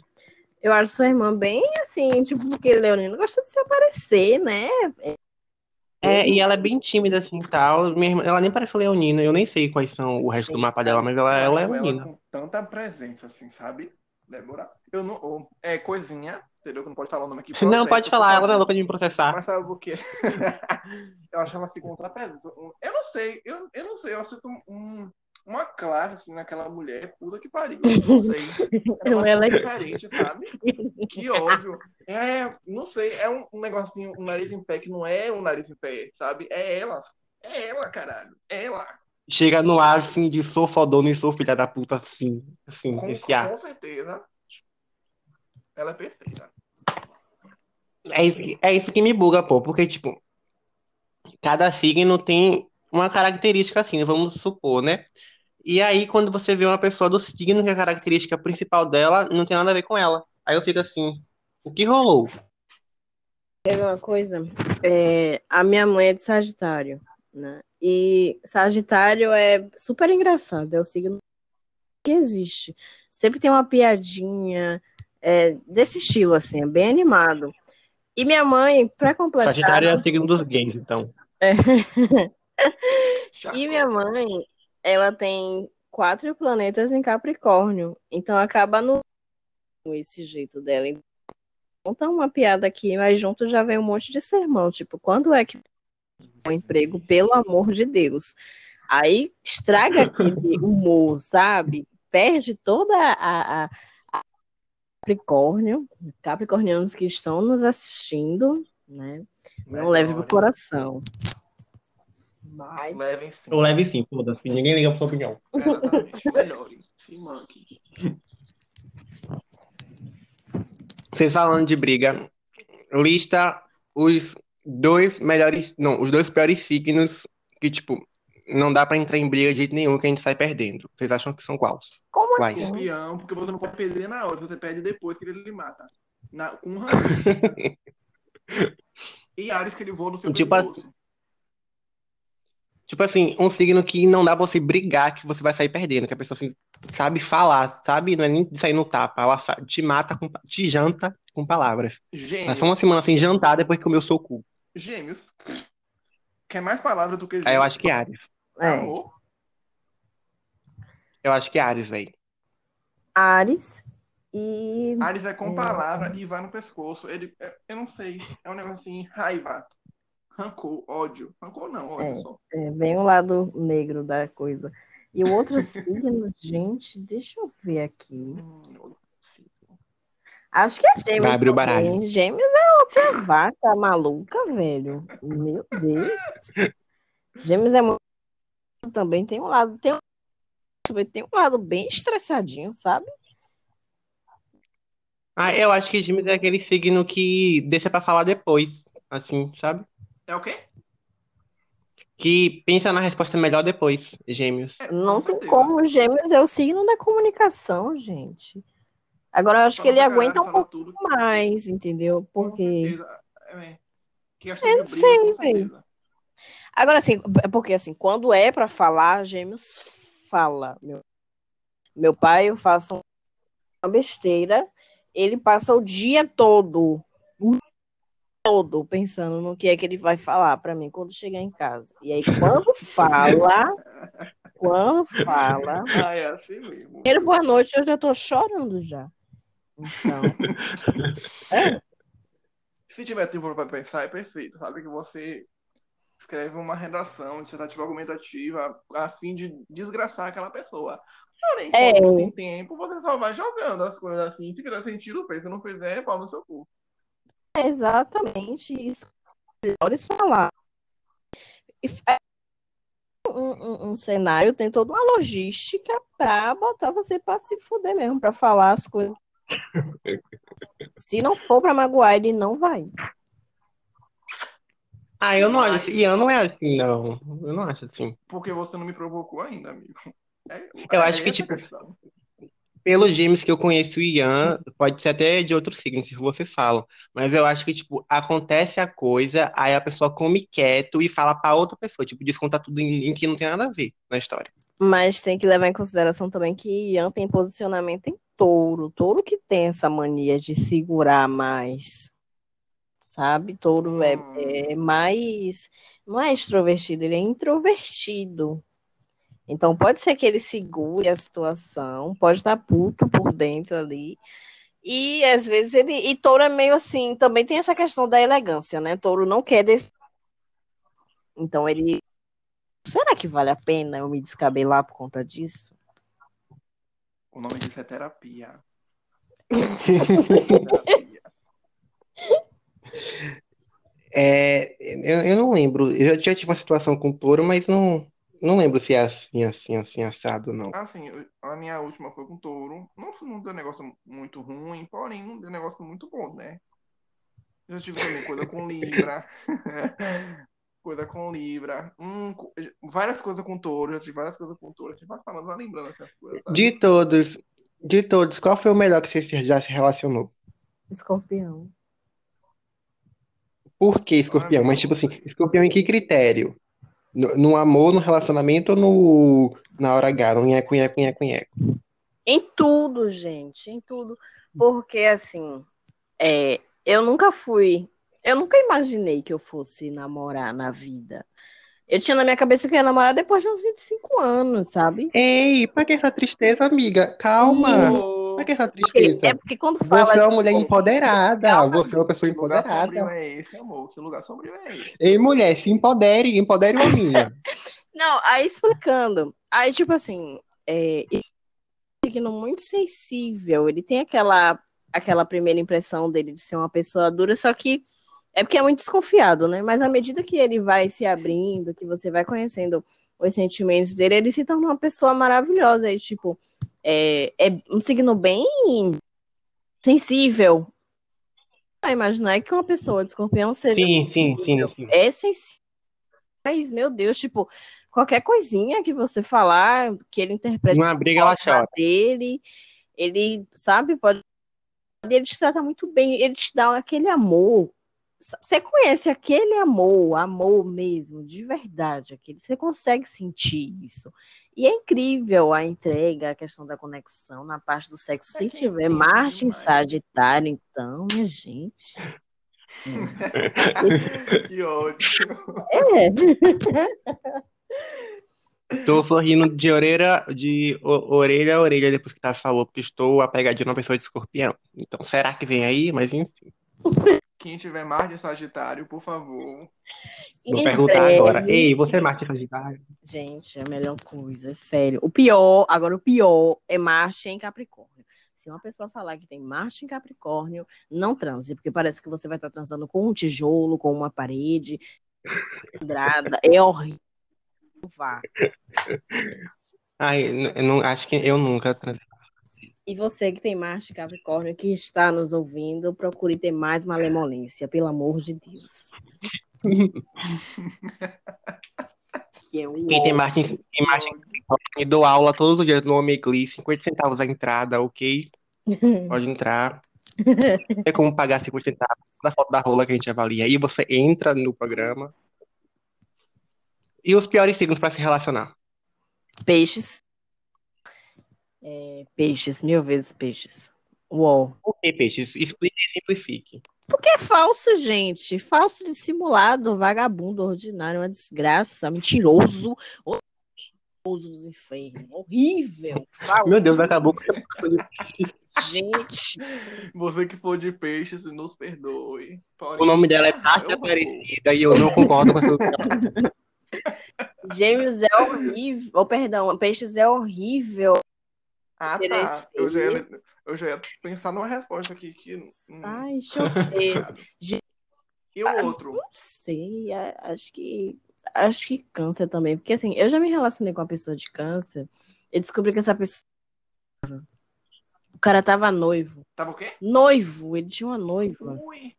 Eu acho sua irmã bem assim, tipo, porque leonina gosta de se aparecer, né? É, e ela é bem tímida, assim, tal. Irmã, ela nem parece leonina. Eu nem sei quais são o resto do mapa dela, mas ela, ela é leonina. Ela com tanta presença, assim, sabe, Débora? Eu não... É coisinha, entendeu? Que não pode falar o nome aqui. Não, pode falar. Ela não é louca de me processar. Mas sabe por quê? eu acho ela, assim, com presença. Eu não sei. Eu, eu não sei. Eu sinto um uma classe assim, naquela mulher, puta que pariu. Não sei. Não, ela é diferente, sabe? Que ódio. É, não sei, é um, um negocinho, um nariz em pé que não é um nariz em pé, sabe? É ela. É ela, caralho. É ela. Chega no ar, assim, de sou fodona e sou filha da puta, assim. assim com, esse ar. Com certeza. Ela é perfeita. É isso, é isso que me buga, pô, porque, tipo, cada signo tem uma característica assim, vamos supor, né? E aí, quando você vê uma pessoa do signo, que a característica principal dela não tem nada a ver com ela. Aí eu fico assim, o que rolou? É uma coisa, é, a minha mãe é de Sagitário, né? E Sagitário é super engraçado, é o signo que existe. Sempre tem uma piadinha é, desse estilo, assim, é bem animado. E minha mãe, para completar. Sagitário é o signo dos gays, então. É. e minha mãe, ela tem quatro planetas em Capricórnio, então acaba no esse jeito dela. Conta uma piada aqui, mas junto já vem um monte de sermão, tipo, quando é que um emprego, pelo amor de Deus. Aí estraga aquele humor, sabe? Perde toda a, a, a Capricórnio, capricornianos que estão nos assistindo, né? Não leve pro coração. Mas... Levem sim. Eu leve sim, foda-se. Ninguém liga pra sua opinião. Exatamente. Se manque. Vocês falando de briga, lista os dois melhores, não, os dois piores signos que, tipo, não dá pra entrar em briga de jeito nenhum que a gente sai perdendo. Vocês acham que são quais? Como Quais? assim? Escorpião, porque você não pode perder na hora, você perde depois que ele lhe mata. Na, com um E Ares que ele voa no seu Tipo a- pescoço. Tipo assim, um signo que não dá pra você brigar, que você vai sair perdendo, que a pessoa assim, sabe falar, sabe? Não é nem sair no tapa, ela te mata, com, te janta com palavras. Gêmeos. Passou uma semana sem jantar depois que comeu seu cu. Gêmeos. Quer mais palavras do que gêmeos? Aí eu acho que é Ares. É. Eu acho que é Ares, velho. Ares e Ares é com palavra e vai no pescoço. Ele, é- eu não sei, é um negócio assim, raiva, rancor, ódio. Rancor não, ódio É. só. é, vem o lado negro da coisa. E o outro signo, gente, deixa eu ver aqui. Hum, Acho que é gêmeos. Vai abrir o baralho. Gêmeos é outra vaca maluca, velho. Meu Deus. Gêmeos é muito. Também tem um lado. Tem um, tem um lado bem estressadinho, sabe? Ah, eu acho que Gêmeos é aquele signo que deixa pra falar depois, assim, sabe? É o quê? Que pensa na resposta melhor depois, Gêmeos. É, Não tem como. Gêmeos é o signo da comunicação, gente. Agora, eu acho que Fala ele aguenta um pouco tudo. mais, entendeu? Porque. É, questão Eu não sei, velho. Agora, assim, é porque assim, quando é pra falar, Gêmeos fala. Meu, meu pai, eu faço uma besteira, ele passa o dia todo, todo, pensando no que é que ele vai falar pra mim quando chegar em casa. E aí, quando fala, quando fala, Ah, é assim mesmo. primeiro boa noite, eu já tô chorando já. Então, Se tiver tempo para pensar, é perfeito. Sabe que você escreve uma redação, dissertativa argumentativa, a fim de desgraçar aquela pessoa. Porém, É. quando tem tempo, você só vai jogando as coisas assim, se fizer sentido, fez. Se não fizer, pau no seu cu. É exatamente isso. Melhores falar. E é um, um- um cenário tem toda uma logística pra botar você pra se fuder mesmo, pra falar as coisas. Se não for pra magoar, ele não vai. Ah, eu não acho assim. Ian não é assim, não. Eu não acho assim. Porque você não me provocou ainda, amigo. É- Eu é acho que, tipo, questão. Pelos gêmeos que eu conheço, o Ian pode ser até de outro signo, se vocês falam. Mas eu acho que, tipo, acontece a coisa, aí a pessoa come quieto e fala pra outra pessoa, tipo, desconta tudo em, em que não tem nada a ver na história. Mas tem que levar em consideração também que Ian tem posicionamento em touro. Touro que tem essa mania de segurar mais. Sabe? Touro é, Hum. é mais. Não é extrovertido, ele é introvertido. Então pode ser que ele segure a situação, pode estar puto por dentro ali. E às vezes ele. E touro é meio assim, também tem essa questão da elegância, né? Touro não quer desse. Então ele. Será que vale a pena eu me descabelar por conta disso? O nome disso é terapia. terapia. É, eu, eu não lembro. Eu já tive uma situação com touro, mas não, não lembro se é assim, assim, assim, assado, não. Assim, a minha última foi com touro. Não, não deu negócio muito ruim, porém não deu negócio muito bom, né? Já tive também coisa com Libra. coisa com Libra. Hum, várias coisas com touro. Já tive várias coisas com touro. A gente vai falando, vai lembrando essas coisas. sabe? De todos, de todos, qual foi o melhor que você já se relacionou? Escorpião. Por que escorpião? Mas, tipo assim, escorpião em que critério? No, no amor, no relacionamento ou no, na hora H? No nheco, nheco, nheco, nheco? Em tudo, gente, em tudo. Porque, assim, é, eu nunca fui. Eu nunca imaginei que eu fosse namorar na vida. Eu tinha na minha cabeça que eu ia namorar depois de uns 25 anos, sabe? Ei, pra que essa tristeza, amiga? Calma. Ô, Por que essa tristeza? É porque quando fala. Você é uma mulher empoderada. Você é uma pessoa empoderada. Que lugar sombrio é esse, amor? Que lugar sombrio é esse? Ei, mulher, se empodere, empodere uma minha. Não, aí explicando. Aí, tipo assim, é, ele é um signo muito sensível. Ele tem aquela, aquela primeira impressão dele de ser uma pessoa dura, só que é porque é muito desconfiado, né? Mas à medida que ele vai se abrindo, que você vai conhecendo os sentimentos dele, ele se torna uma pessoa maravilhosa. E, tipo, é, é um signo bem sensível. A imaginar que uma pessoa de escorpião seja. Sim, sim, sim, sim. É sensível. Mas, meu Deus, tipo, qualquer coisinha que você falar, que ele interprete. Uma briga, ela chora. Dele, ele, sabe, pode. Ele te trata muito bem, ele te dá aquele amor você conhece aquele amor, amor mesmo, de verdade, aquele, você consegue sentir isso. E é incrível a entrega, a questão da conexão na parte do sexo. Se tiver Marte em Sagitário, então, minha gente. que ódio. É. Estou sorrindo de orelha, de orelha a orelha depois que Tassi falou, porque estou apegadinho numa pessoa de escorpião. Então, será que vem aí? Mas enfim. Quem tiver Marte de Sagitário, por favor. Vou perguntar agora. Ei, você é Marte Sagitário? Gente, é a melhor coisa, é sério. O pior, agora o pior é Marte em Capricórnio. Se uma pessoa falar que tem Marte em Capricórnio, não transe, porque parece que você vai estar transando com um tijolo, com uma parede. É horrível. Vá. Ai, eu não, acho que eu nunca transei e você que tem Marte Capricórnio, que está nos ouvindo, procure ter mais malemolência, pelo amor de Deus. é um Quem tem Marte, tem Marte Capricórnio, dou aula todos os dias no Omegli, 50 centavos a entrada, ok? Pode entrar. É como pagar 50 centavos na foto da rola que a gente avalia. Aí você entra no programa. E os piores signos para se relacionar? Peixes. É, peixes, mil vezes peixes. Uou. Por que peixes? Explique e simplifique. Porque é falso, gente. Falso dissimulado, vagabundo, ordinário, uma desgraça, mentiroso, horroroso dos infernos. Horrível. Falso. Meu Deus, acabou com Gente. Você que for de peixes, nos perdoe. Pode... O nome dela é Tati Aparecida e eu não concordo com essa. Gêmeos é horrível. Oh, perdão, peixes é horrível. Ah, tá. Eu já, ia, eu já ia pensar numa resposta aqui que. Ai, deixa eu ver. e o ah, outro? Não sei, acho que. Acho que câncer também. Porque assim, eu já me relacionei com uma pessoa de câncer e descobri que essa pessoa. O cara tava noivo. Tava o quê? Noivo, ele tinha uma noiva. Ui.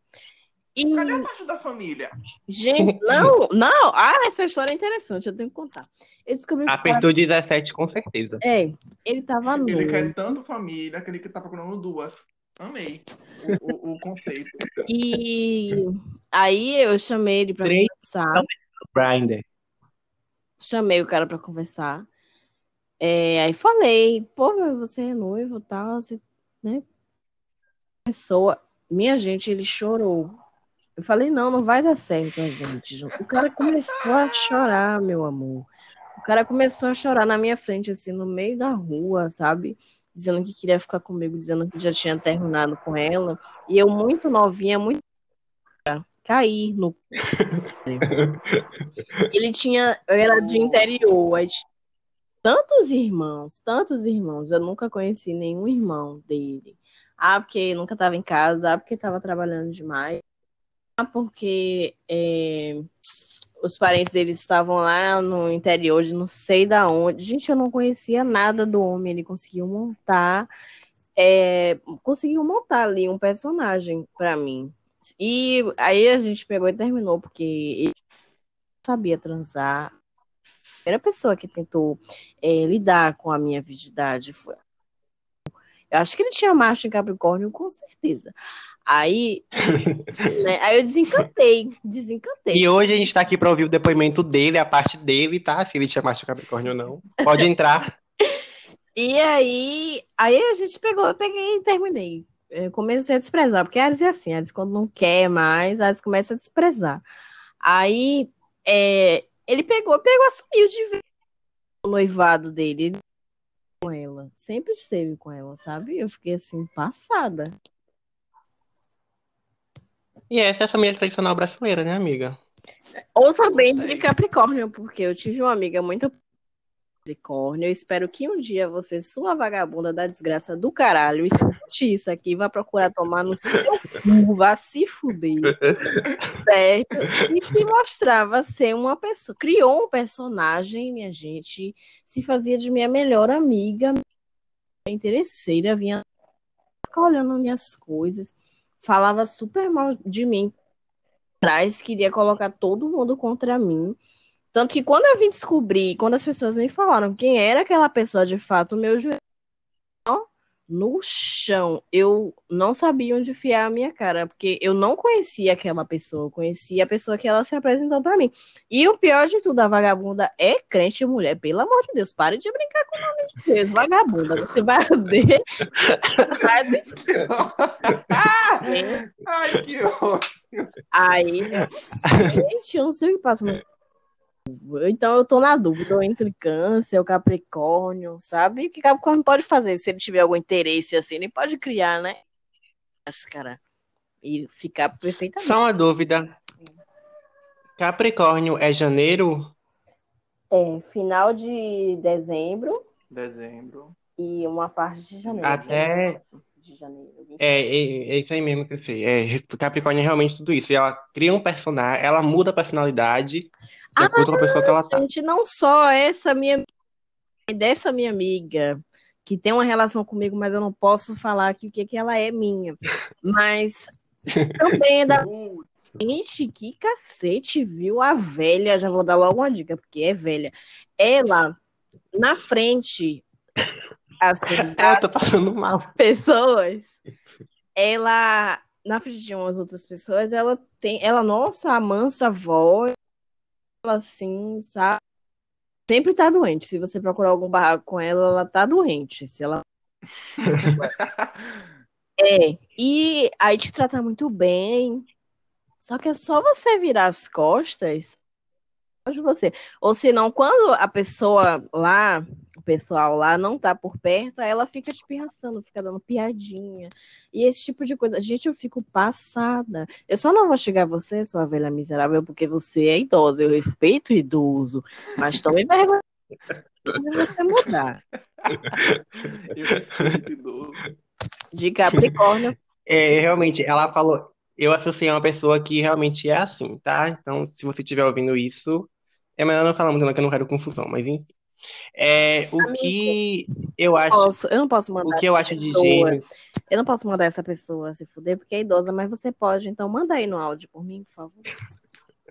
E... Cadê a parte da família? Gente, não, não. Ah, essa história é interessante, eu tenho que contar. Eu descobri Apertou cara... 17, com certeza. É, ele tava nu. Ele quer tanto família que ele tá procurando duas. Amei o, o, o conceito. E aí eu chamei ele pra Três conversar. Grinder. Chamei o cara pra conversar. É, aí falei, pô, você é noivo e tal, você, né? Pessoa. Minha gente, ele chorou eu falei, não, não vai dar certo, gente. O cara começou a chorar, meu amor. O cara começou a chorar na minha frente, assim, no meio da rua, sabe? Dizendo que queria ficar comigo, dizendo que já tinha terminado com ela. E eu, muito novinha, muito. cair no. Ele tinha. Eu era de interior. Tantos irmãos, tantos irmãos. Eu nunca conheci nenhum irmão dele. Ah, porque nunca estava em casa. Ah, porque estava trabalhando demais porque é, os parentes deles estavam lá no interior de não sei da onde. Gente, eu não conhecia nada do homem. Ele conseguiu montar, é, conseguiu montar ali um personagem para mim. E aí a gente pegou e terminou, porque ele sabia transar. A primeira pessoa que tentou é, lidar com a minha virgindade foi. Eu acho que ele tinha macho em Capricórnio, com certeza. Aí, né, aí eu desencantei, desencantei. E hoje a gente está aqui para ouvir o depoimento dele, a parte dele, tá? Se ele tinha de Capricórnio ou não. Pode entrar. e aí, aí a gente pegou, eu peguei e terminei. Eu comecei a desprezar, porque a Ares é assim, a Ares quando não quer mais, a Ares começa a desprezar. Aí, é, ele pegou, pegou, assumiu de ver o noivado dele. Ele com ela. Sempre esteve com ela, sabe? Eu fiquei assim, passada. E essa é a família tradicional brasileira, né, amiga? Ou também de Capricórnio, porque eu tive uma amiga muito Capricórnio. Eu espero que um dia você, sua vagabunda da desgraça do caralho, escute isso aqui vá procurar tomar no seu cu, vá se fuder. Certo? E se mostrava ser uma pessoa. Criou um personagem, minha gente, se fazia de minha melhor amiga, interesseira, vinha ficar olhando minhas coisas, falava super mal de mim atrás, queria colocar todo mundo contra mim. Tanto que quando eu vim descobrir, quando as pessoas me falaram quem era aquela pessoa de fato, meu joelho no chão. Eu não sabia onde fiar a minha cara, porque eu não conhecia aquela pessoa, eu conhecia a pessoa que ela se apresentou para mim. E o pior de tudo, a vagabunda é crente mulher, pelo amor de Deus, pare de brincar com o nome de Deus, vagabunda, você vai ver. Ai, que ótimo. Aí, sei, eu não sei o que passa então eu tô na dúvida entre câncer, o Capricórnio, sabe? O que Capricórnio pode fazer se ele tiver algum interesse assim? Ele pode criar, né? cara e ficar perfeitamente. Só uma dúvida. Capricórnio é janeiro? É, final de dezembro. Dezembro. E uma parte de janeiro. Até. De janeiro. É, é, é, isso aí mesmo que eu sei. É, Capricórnio é realmente tudo isso. Ela cria um personagem, ela muda a personalidade de acordo com a pessoa que ela tá. Gente, não só essa minha dessa minha amiga que tem uma relação comigo, mas eu não posso falar que o que, que ela é minha. Mas também é da. Gente, que cacete, viu? A velha, já vou dar logo uma dica, porque é velha. Ela, na frente, assim, ela tá passando mal. Pessoas, ela, na frente de umas outras pessoas, ela tem, ela, nossa, a mansa voz, assim, sabe? Sempre tá doente. Se você procurar algum barraco com ela, ela tá doente. Se ela. é. E aí te trata muito bem. Só que é só você virar as costas de você. Ou senão, quando a pessoa lá pessoal lá não tá por perto, aí ela fica te pensando, fica dando piadinha. E esse tipo de coisa. Gente, eu fico passada. Eu só não vou chegar a você, sua velha miserável, porque você é idosa. Eu respeito o idoso, mas tome vergonha você mudar. Eu respeito idoso. De Capricórnio. É, realmente, ela falou. Eu associei a uma pessoa que realmente é assim, tá? Então, se você estiver ouvindo isso, é melhor não falar muito, não, que eu não quero confusão, mas enfim. É, o Amigo, que eu acho. Posso, eu não posso mandar. O que eu acho de gêmeos. Eu não posso mandar essa pessoa se fuder porque é idosa, mas você pode. Então manda aí no áudio por mim, por favor.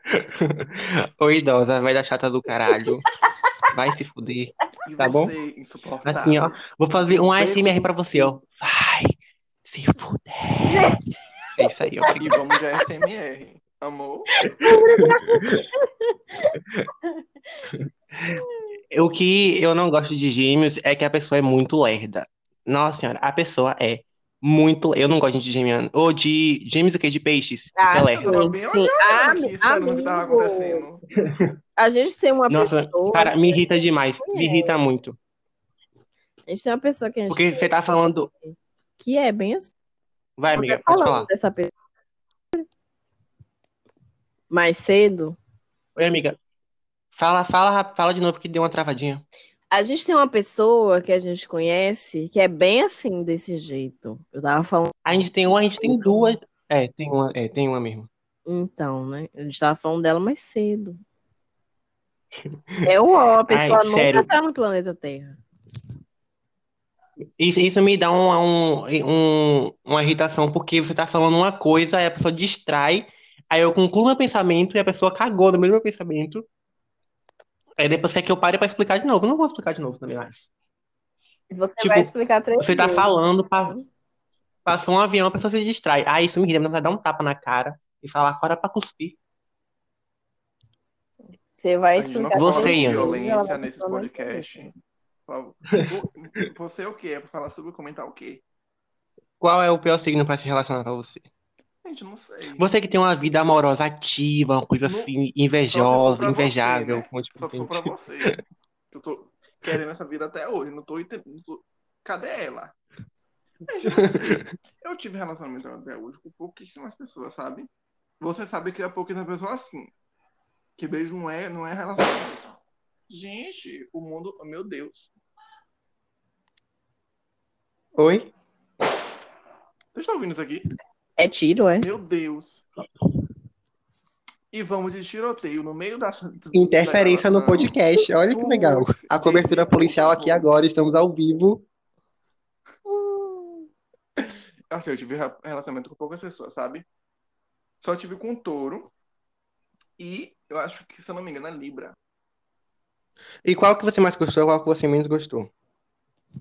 Ô idosa, vai dar chata do caralho. Vai se fuder. Tá bom? Assim, ó. Vou fazer um ASMR pra você, ó. Vai se fuder. É isso aí, ó. E vamos de ASMR. Amor? O que eu não gosto de gêmeos é que a pessoa é muito lerda. Nossa senhora, a pessoa é muito. Eu não gosto de gêmeos. Ou de gêmeos o quê? De peixes. Ah, é lerda. Sim, ah, amigo. A gente tem uma Nossa, pessoa. Cara, me irrita demais. É. Me irrita muito. A gente tem uma pessoa que a gente. Porque você tá falando. Que é bem assim. Vai, amiga, pode falar. Dessa pessoa. Mais cedo. Oi, amiga. Fala, fala, fala de novo que deu uma travadinha. A gente tem uma pessoa que a gente conhece que é bem assim, desse jeito. Eu tava falando. A gente tem uma, a gente tem duas. É, tem uma, é, tem uma mesmo. Então, né? A gente tava falando dela mais cedo. É o ó, a pessoa Ai, nunca sério. tá no planeta Terra. Isso, isso me dá um, um, um, uma irritação, porque você tá falando uma coisa, aí a pessoa distrai, aí eu concluo meu pensamento e a pessoa cagou no mesmo pensamento. Aí depois é que eu pare pra explicar de novo. Eu não vou explicar de novo também mais. Você tipo, vai explicar três Você tá falando, pa... passou um avião, a pessoa se distrai. Ah, isso me irrita, vai dar um tapa na cara e falar agora pra cuspir. Você vai explicar. Você, Ian. violência nesse podcast. Você é o quê? É pra falar sobre comentar o quê? Qual é o pior signo pra se relacionar pra você? Gente, não sei. Você que tem uma vida amorosa ativa, uma coisa não, assim, invejosa, invejável. Você, né? Só se for pra você. Eu tô... querendo essa vida até hoje. Não tô entendendo. Cadê ela? Eu tive relacionamento até hoje com pouquíssimas pessoas, sabe? Você sabe que é pouquíssimas pessoas assim. Que beijo não é, não é relacionamento. Gente, o mundo. Meu Deus. Oi? Vocês estão ouvindo isso aqui? É tiro, é? Meu Deus. E vamos de tiroteio no meio da. Interferência no podcast. Olha que legal. A cobertura policial aqui agora, estamos ao vivo. Assim, eu tive relacionamento com poucas pessoas, sabe? Só tive com um touro. E eu acho que, se eu não me engano, é Libra. E qual que você mais gostou qual que você menos gostou?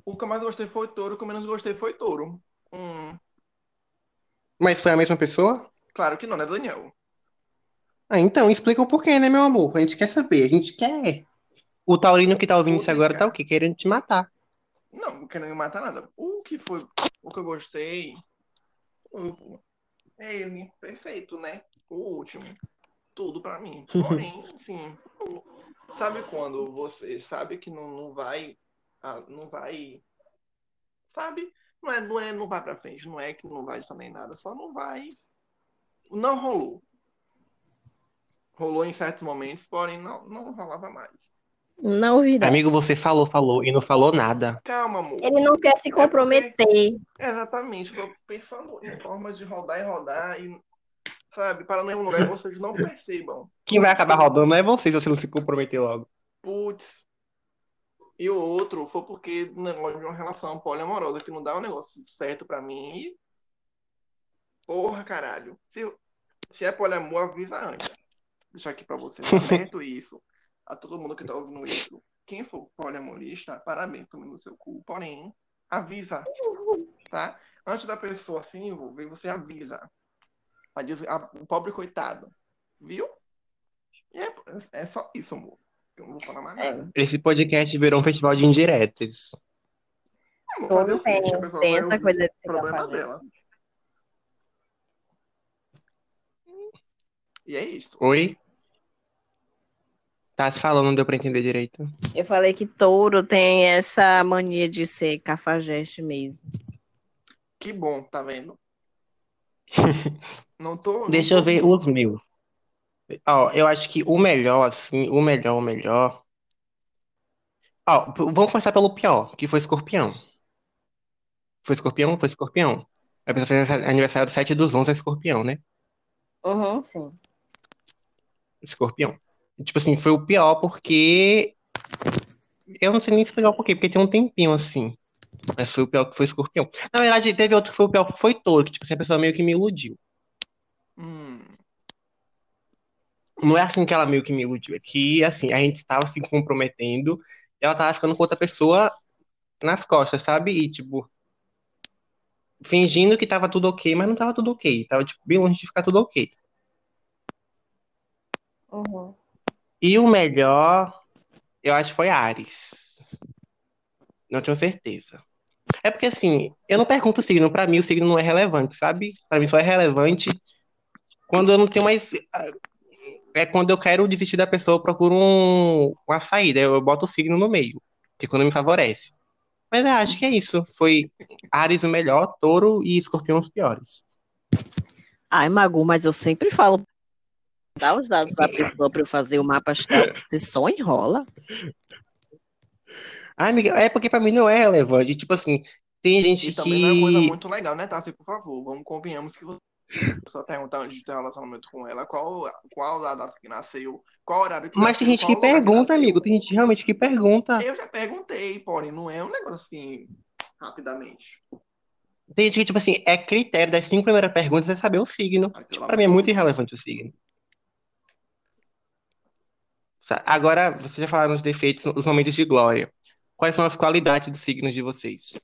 O que eu mais gostei foi touro, o que eu menos gostei foi touro. Hum. Mas foi a mesma pessoa? Claro que não, né, Daniel? Ah, então, explica o porquê, né, meu amor? A gente quer saber, a gente quer. O Taurino que tá ouvindo isso agora tá o quê? Querendo te matar. Não, não querendo me matar nada. O que foi, o que eu gostei, é ele, perfeito, né? O último. Tudo pra mim. Porém, assim, sabe quando você sabe que não, não vai, ah, não vai, sabe? Não é, não é, não vai pra frente, não é que não vai nem nada, só não vai. Não rolou. Rolou em certos momentos, porém não, não rolava mais. Não virá. Amigo, você falou, falou e não falou nada. Calma, amor. Ele não quer se comprometer. É porque, exatamente, tô pensando em formas de rodar e rodar e, sabe, para nenhum lugar vocês não percebam. Quem vai acabar rodando não é você se você não se comprometer logo. Putz, e o outro foi porque o negócio de uma relação poliamorosa que não dá um negócio certo pra mim. E... Porra, caralho. Se, se é poliamor, avisa antes. Deixa aqui pra vocês aberto isso. A todo mundo que tá ouvindo isso. Quem for poliamorista, parabéns, tome no seu cu. Porém, avisa. Tá? Antes da pessoa se envolver, você avisa. o pobre coitado. Viu? É, é só isso, amor. Eu não vou falar mais nada. É. Esse podcast virou um festival de indiretas. Todo tem, tem essa coisa de problema dela. E é isso. Oi? Tá se falando, não deu pra entender direito. Eu falei que touro tem essa mania de ser cafajeste mesmo. Que bom, tá vendo? não tô. Não Deixa tô... eu ver os meus. Ó, eu acho que o melhor, assim, o melhor, o melhor. Ó, vamos começar pelo pior, que foi escorpião. Foi escorpião? Foi escorpião. A pessoa fez aniversário do 7 dos 11 é escorpião, né? Uhum, sim. Escorpião. Tipo assim, foi o pior porque. Eu não sei nem explicar por quê, porque tem um tempinho assim. Mas foi o pior que foi escorpião. Na verdade, teve outro que foi o pior que foi touro, que tipo assim, a pessoa meio que me iludiu. Hum. Não é assim que ela meio que me iludiu, é que assim, a gente estava se comprometendo e ela tava ficando com outra pessoa nas costas, sabe? E tipo, fingindo que tava tudo ok, mas não tava tudo ok. Tava tipo, bem longe de ficar tudo ok. Uhum. E o melhor, eu acho que foi Ares. Não tenho certeza. É porque assim, eu não pergunto o signo, pra mim o signo não é relevante, sabe? Pra mim só é relevante quando eu não tenho mais é quando eu quero desistir da pessoa, eu procuro um, uma saída. Eu, eu boto o signo no meio, que é quando me favorece. Mas eu acho que é isso. Foi Ares o melhor, Touro e Escorpião os piores. Ai, Magu, mas eu sempre falo. Dá os dados da pessoa para eu fazer o mapa astral. Você só enrola. Ai, amiga, é porque para mim não é relevante. Tipo assim, tem gente e também que. não é coisa muito legal, né, Tassi? Por favor, vamos convenhamos que você só perguntar onde tem relacionamento com ela, qual, qual a data que nasceu, qual horário que Mas tem gente que pergunta, que amigo. Tem gente realmente que pergunta. Eu já perguntei, porém, não é um negócio assim, rapidamente. Tem gente que, tipo assim, é critério das cinco primeiras perguntas é saber o signo. tipo, pra mim é muito irrelevante o signo. Agora, vocês já falaram os defeitos, os momentos de glória. Quais são as qualidades dos signos de vocês?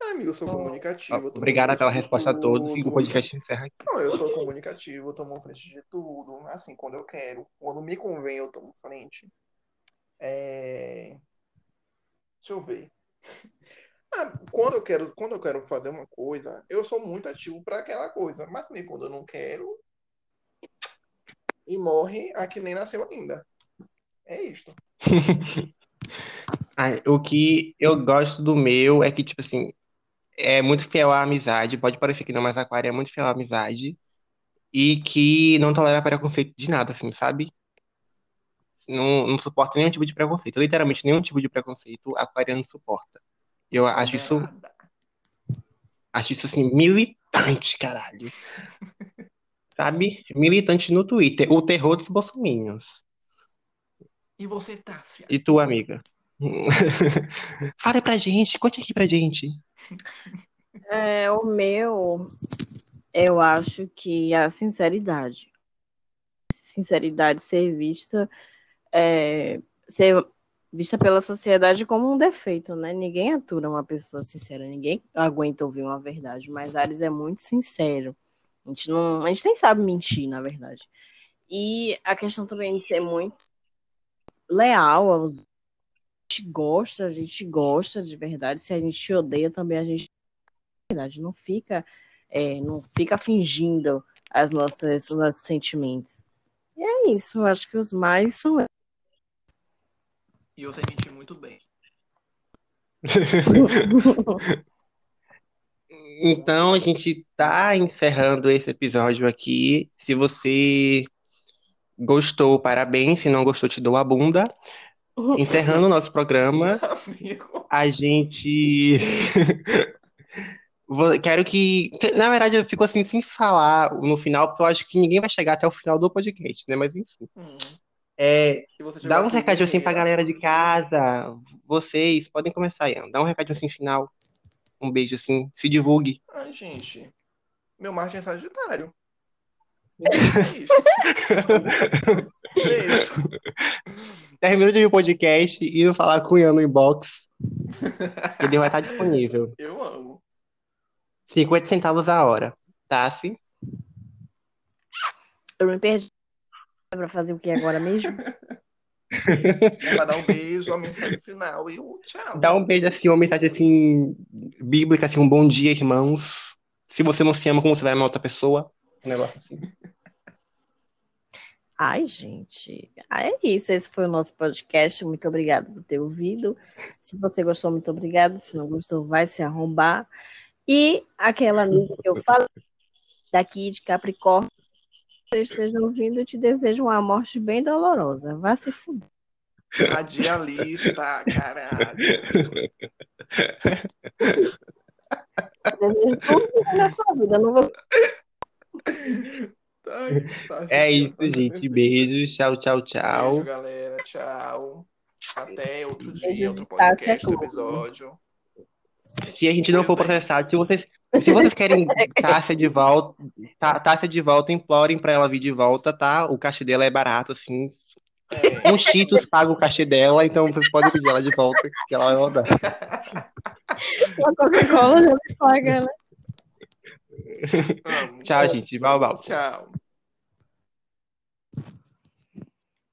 Amigo, eu sou comunicativo. Obrigada pela resposta a todos e o podcast encerra aqui. Não, eu sou comunicativo, eu tomo frente de tudo, assim, quando eu quero. Quando me convém, eu tomo frente. É... Deixa eu ver. Ah, quando eu quero, quando eu quero fazer uma coisa, eu sou muito ativo para aquela coisa. Mas também quando eu não quero, e morre a que nem nasceu ainda. É isto. o que eu gosto do meu é que, tipo assim, é muito fiel à amizade. Pode parecer que não, mas Aquário é muito fiel à amizade. E que não tolera preconceito de nada, assim, sabe? Não, não suporta nenhum tipo de preconceito. Literalmente nenhum tipo de preconceito Aquariano suporta. Eu acho isso. Acho isso assim, militante, caralho. Sabe? Militante no Twitter. O terror dos bolsominions. E você, Tássia? E tua amiga? Fale pra gente, conte aqui pra gente. É, o meu, eu acho que a sinceridade. Sinceridade ser vista, é, ser vista pela sociedade como um defeito, né? Ninguém atura uma pessoa sincera, ninguém aguenta ouvir uma verdade, mas Ares é muito sincero. A gente não, a gente nem sabe mentir, na verdade. E a questão também de ser muito leal aos gosta, a gente gosta de verdade. Se a gente odeia também, a gente verdade não fica é, não fica fingindo as nossas os nossos sentimentos. E é isso, eu acho que os mais são e você mentiu muito bem. então a gente tá encerrando esse episódio aqui. Se você gostou, parabéns. Se não gostou, te dou a bunda. Encerrando o nosso programa, Amigo. a gente. Quero que. Na verdade, eu fico assim sem falar no final, porque eu acho que ninguém vai chegar até o final do podcast, né? Mas enfim. Hum. É, dá um recadinho assim pra galera de casa. Vocês podem começar, Ian. Dá um recadinho assim final. Um beijo assim. Se divulgue. Ai, gente. Meu Marte é Sagitário. beijo. Termina de ver o podcast e ir falar com o Ian no inbox. Ele vai estar disponível. Eu amo. 50 centavos a hora. Tá, sim? Eu me perdi para fazer o que agora mesmo? É dar um beijo, a mensagem final e o tchau. Dá um beijo assim, uma mensagem assim, bíblica, assim, um bom dia, irmãos. Se você não se ama, como você vai amar outra pessoa? Um negócio assim. Ai, gente, é isso. Esse foi o nosso podcast. Muito obrigada por ter ouvido. Se você gostou, muito obrigada. Se não gostou, vai se arrombar. E aquela amiga que eu falei daqui de Capricórnio, vocês estejam ouvindo, eu te desejo uma morte bem dolorosa. Vá se fuder. Radialista, caralho. desejo tudo na sua vida, não vou. É isso, gente. Beijos. Tchau, tchau, tchau. Beijo, galera. Tchau. Até outro dia, outro podcast, episódio. Se a gente não for processado, se vocês se vocês querem Tássia de volta, Tássia de volta, implorem pra ela vir de volta, tá? O cachê dela é barato, assim. É. Um Cheetos paga o cachê dela, então vocês podem pedir ela de volta, que ela vai rodar. A Coca-Cola já me paga, né? Tchau, gente. Val. Tchau.